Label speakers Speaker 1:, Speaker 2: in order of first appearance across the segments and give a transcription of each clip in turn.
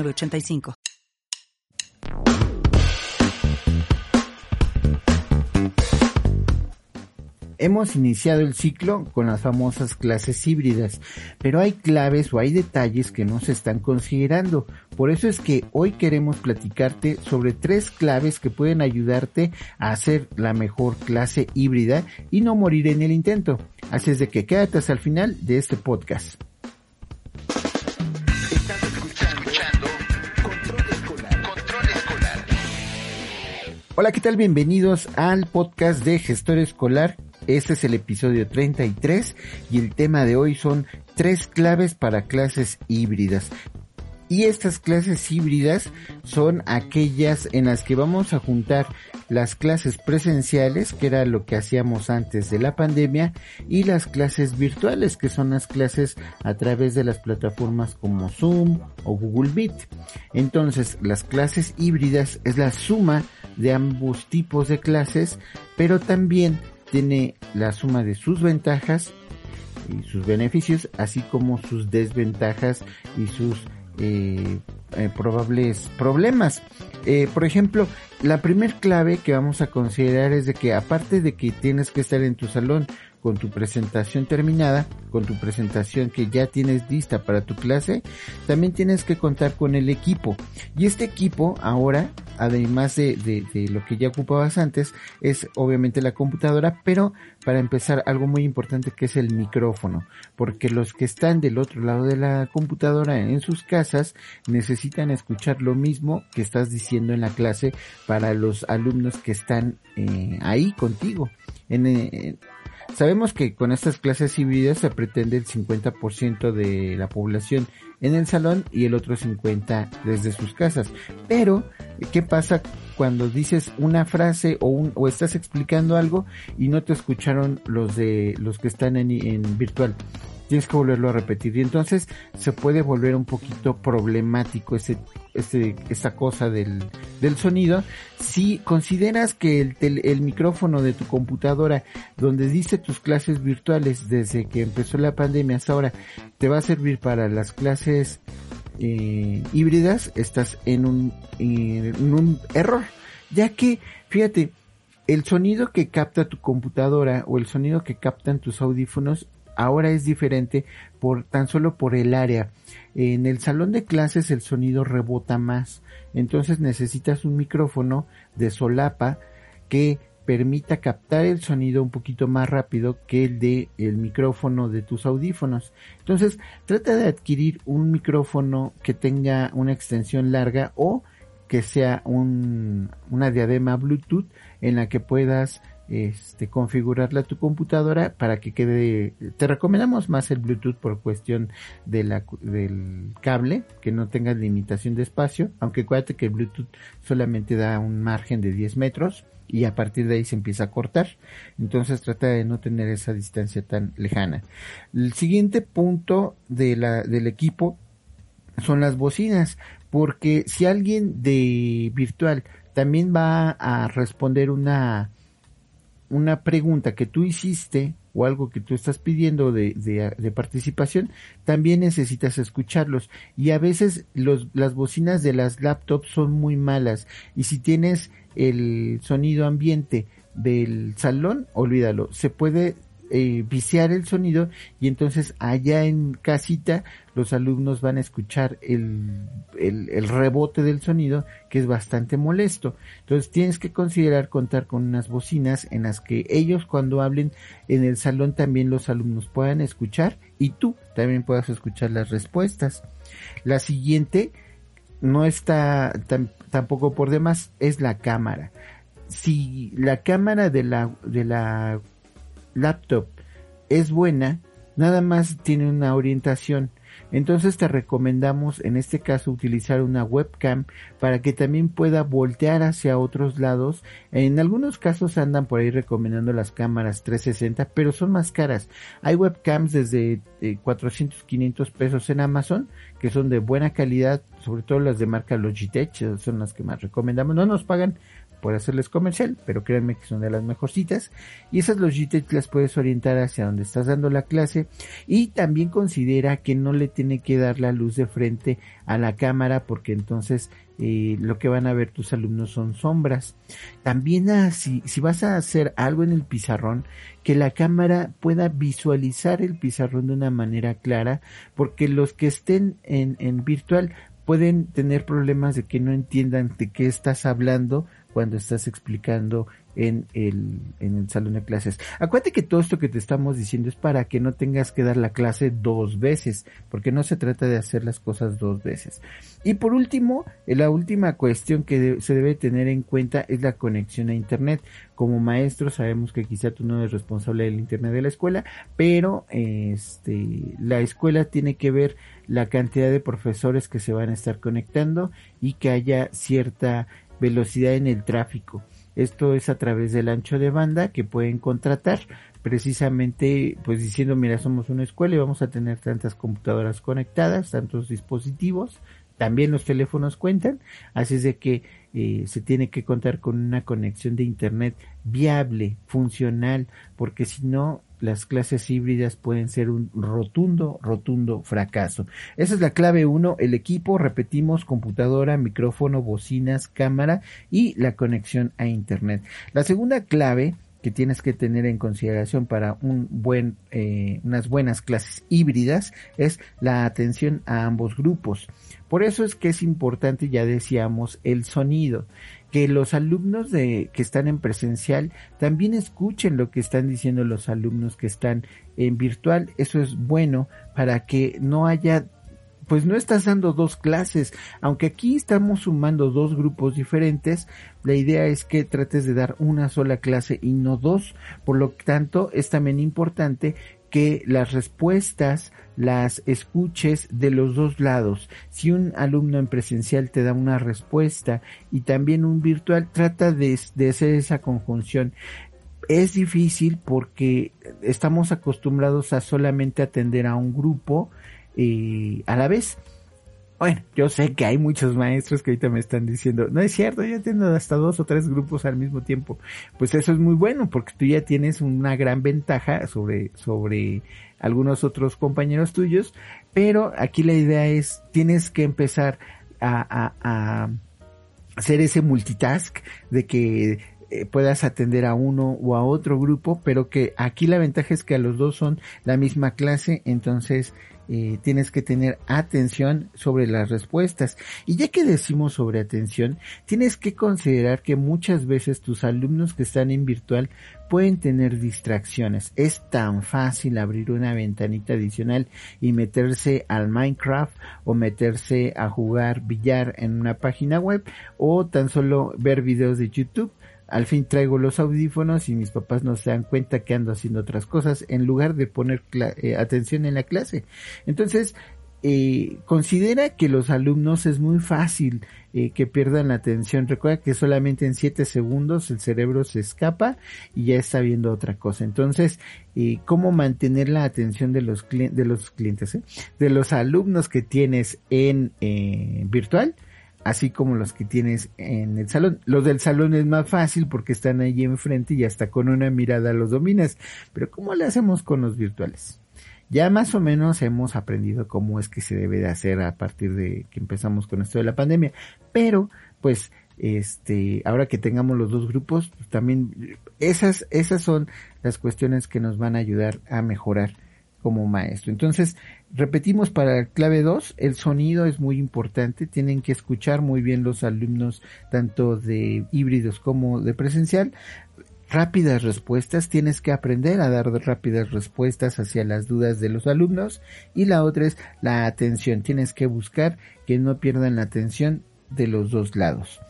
Speaker 1: 85
Speaker 2: Hemos iniciado el ciclo con las famosas clases híbridas, pero hay claves o hay detalles que no se están considerando. Por eso es que hoy queremos platicarte sobre tres claves que pueden ayudarte a hacer la mejor clase híbrida y no morir en el intento. Así es de que quédate hasta el final de este podcast. Hola, ¿qué tal? Bienvenidos al podcast de Gestor Escolar. Este es el episodio 33 y el tema de hoy son tres claves para clases híbridas. Y estas clases híbridas son aquellas en las que vamos a juntar las clases presenciales, que era lo que hacíamos antes de la pandemia, y las clases virtuales, que son las clases a través de las plataformas como Zoom o Google Meet. Entonces, las clases híbridas es la suma de ambos tipos de clases, pero también tiene la suma de sus ventajas y sus beneficios, así como sus desventajas y sus eh, eh, probables problemas. Eh, por ejemplo, la primer clave que vamos a considerar es de que aparte de que tienes que estar en tu salón con tu presentación terminada, con tu presentación que ya tienes lista para tu clase, también tienes que contar con el equipo. Y este equipo ahora, además de, de, lo que ya ocupabas antes, es obviamente la computadora, pero para empezar algo muy importante que es el micrófono, porque los que están del otro lado de la computadora en sus casas necesitan escuchar lo mismo que estás diciendo en la clase para los alumnos que están eh, ahí contigo. Eh, Sabemos que con estas clases híbridas se pretende el 50% de la población en el salón y el otro 50% desde sus casas. Pero, ¿qué pasa cuando dices una frase o, un, o estás explicando algo y no te escucharon los de los que están en virtual? Tienes que volverlo a repetir. Y entonces se puede volver un poquito problemático ese, ese, esa cosa del, del sonido. Si consideras que el, el micrófono de tu computadora, donde dice tus clases virtuales desde que empezó la pandemia hasta ahora, te va a servir para las clases eh, híbridas, estás en un, en un error. Ya que, fíjate, el sonido que capta tu computadora o el sonido que captan tus audífonos ahora es diferente por tan solo por el área. En el salón de clases el sonido rebota más, entonces necesitas un micrófono de solapa que permita captar el sonido un poquito más rápido que el de el micrófono de tus audífonos. Entonces, trata de adquirir un micrófono que tenga una extensión larga o que sea un, una diadema Bluetooth en la que puedas este, configurarla a tu computadora para que quede, te recomendamos más el Bluetooth por cuestión de la, del cable, que no tenga limitación de espacio, aunque acuérdate que el Bluetooth solamente da un margen de 10 metros y a partir de ahí se empieza a cortar. Entonces trata de no tener esa distancia tan lejana. El siguiente punto de la, del equipo son las bocinas, porque si alguien de virtual también va a responder una una pregunta que tú hiciste o algo que tú estás pidiendo de, de, participación, también necesitas escucharlos. Y a veces los, las bocinas de las laptops son muy malas. Y si tienes el sonido ambiente del salón, olvídalo. Se puede eh, viciar el sonido y entonces allá en casita los alumnos van a escuchar el, el, rebote del sonido que es bastante molesto. Entonces tienes que considerar contar con unas bocinas en las que ellos cuando hablen en el salón también los alumnos puedan escuchar y tú también puedas escuchar las respuestas. La siguiente no está tampoco por demás es la cámara. Si la cámara de la, de la laptop es buena, nada más tiene una orientación, Entonces te recomendamos en este caso utilizar una webcam para que también pueda voltear hacia otros lados. En algunos casos andan por ahí recomendando las cámaras 360, pero son más caras. Hay webcams desde 400, eh, 500 pesos en Amazon que son de buena calidad, sobre todo las de marca Logitech, son las que más recomendamos. No nos pagan por hacerles comercial, pero créanme que son de las mejorcitas. Y esas Logitech las puedes orientar hacia donde estás dando la clase. Y también considera que no le tiene que dar la luz de frente a la cámara porque entonces eh, lo que van a ver tus alumnos son sombras. También ah, si, si vas a hacer algo en el pizarrón, que la cámara pueda visualizar el pizarrón de una manera clara, porque los que estén en, en virtual pueden tener problemas de que no entiendan de qué estás hablando cuando estás explicando en el, en el salón de clases. Acuérdate que todo esto que te estamos diciendo es para que no tengas que dar la clase dos veces, porque no se trata de hacer las cosas dos veces. Y por último, eh, la última cuestión que se debe tener en cuenta es la conexión a Internet. Como maestro sabemos que quizá tú no eres responsable del Internet de la escuela, pero este, la escuela tiene que ver la cantidad de profesores que se van a estar conectando y que haya cierta velocidad en el tráfico. Esto es a través del ancho de banda que pueden contratar precisamente pues diciendo mira somos una escuela y vamos a tener tantas computadoras conectadas, tantos dispositivos, también los teléfonos cuentan, así es de que eh, se tiene que contar con una conexión de internet viable, funcional, porque si no las clases híbridas pueden ser un rotundo, rotundo fracaso. Esa es la clave uno, el equipo, repetimos, computadora, micrófono, bocinas, cámara y la conexión a Internet. La segunda clave que tienes que tener en consideración para un buen, eh, unas buenas clases híbridas es la atención a ambos grupos. Por eso es que es importante, ya decíamos, el sonido que los alumnos de, que están en presencial también escuchen lo que están diciendo los alumnos que están en virtual. Eso es bueno para que no haya pues no estás dando dos clases, aunque aquí estamos sumando dos grupos diferentes, la idea es que trates de dar una sola clase y no dos, por lo tanto es también importante que las respuestas las escuches de los dos lados. Si un alumno en presencial te da una respuesta y también un virtual, trata de, hacer esa conjunción. Es difícil porque estamos acostumbrados a solamente atender a un grupo eh, a la vez. Bueno, yo sé que hay muchos maestros que ahorita me están diciendo, no es cierto, yo tengo hasta dos o tres grupos al mismo tiempo. Pues eso es muy bueno porque tú ya tienes una gran ventaja sobre, sobre algunos otros compañeros tuyos, pero aquí la idea es, tienes que empezar a, a, a hacer ese multitask de que eh, puedas atender a uno o a otro grupo, pero que aquí la ventaja es que a los dos son la misma clase, entonces eh, tienes que tener atención sobre las respuestas. Y ya que decimos sobre atención, tienes que considerar que muchas veces tus alumnos que están en virtual pueden tener distracciones. Es tan fácil abrir una ventanita adicional y meterse al Minecraft o meterse a jugar billar en una página web o tan solo ver videos de YouTube al fin traigo los audífonos y mis papás no se dan cuenta que ando haciendo otras cosas en lugar de poner eh, atención en la clase. Entonces, eh, considera que los alumnos es muy fácil eh, que pierdan la atención. Recuerda que solamente en 7 segundos el cerebro se escapa y ya está viendo otra cosa. Entonces, eh, ¿cómo mantener la atención de los, de los clientes, de los alumnos que tienes en virtual? Así como los que tienes en el salón. Los del salón es más fácil porque están ahí enfrente y hasta con una mirada los dominas. Pero ¿cómo le hacemos con los virtuales? Ya más o menos hemos aprendido cómo es que se debe de hacer a partir de que empezamos con esto de la pandemia. Pero, pues, este, ahora que tengamos los dos grupos, pues, también esas, esas son las cuestiones que nos van a ayudar a mejorar como maestro. Entonces, repetimos para clave 2, el sonido es muy importante, tienen que escuchar muy bien los alumnos, tanto de híbridos como de presencial. Rápidas respuestas, tienes que aprender a dar rápidas respuestas hacia las dudas de los alumnos. Y la otra es la atención, tienes que buscar que no pierdan la atención de los dos lados.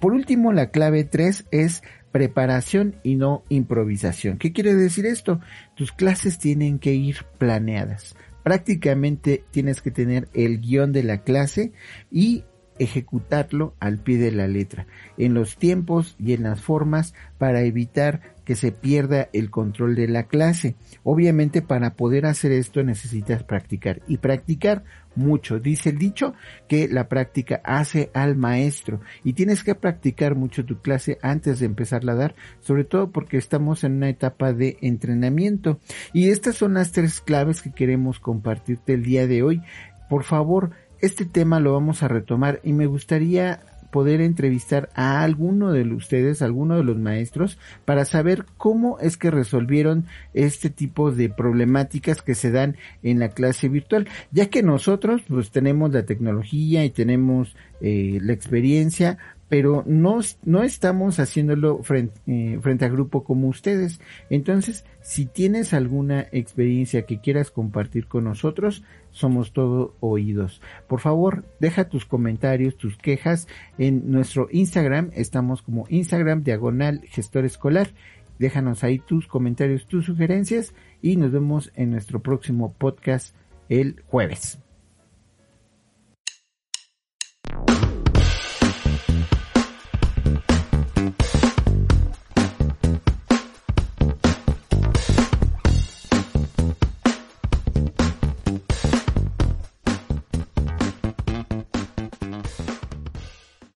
Speaker 2: Por último, la clave 3 es preparación y no improvisación. ¿Qué quiere decir esto? Tus clases tienen que ir planeadas. prácticamente tienes que tener el guion de la clase y ejecutarlo al pie de la letra, en los tiempos y en las formas para evitar que se pierda el control de la clase. Obviamente para poder hacer esto necesitas practicar y practicar mucho. Dice el dicho que la práctica hace al maestro y tienes que practicar mucho tu clase antes de empezarla a dar, sobre todo porque estamos en una etapa de entrenamiento. Y estas son las tres claves que queremos compartirte el día de hoy. Por favor, este tema lo vamos a retomar y me gustaría poder entrevistar a alguno de ustedes, alguno de los maestros, para saber cómo es que resolvieron este tipo de problemáticas que se dan en la clase virtual, ya que nosotros pues tenemos la tecnología y tenemos eh, la experiencia, pero no, no estamos haciéndolo frente, eh, frente a grupo como ustedes. Entonces, si tienes alguna experiencia que quieras compartir con nosotros, somos todo oídos. Por favor, deja tus comentarios, tus quejas en nuestro Instagram. Estamos como Instagram diagonal gestor escolar. Déjanos ahí tus comentarios, tus sugerencias y nos vemos en nuestro próximo podcast el jueves.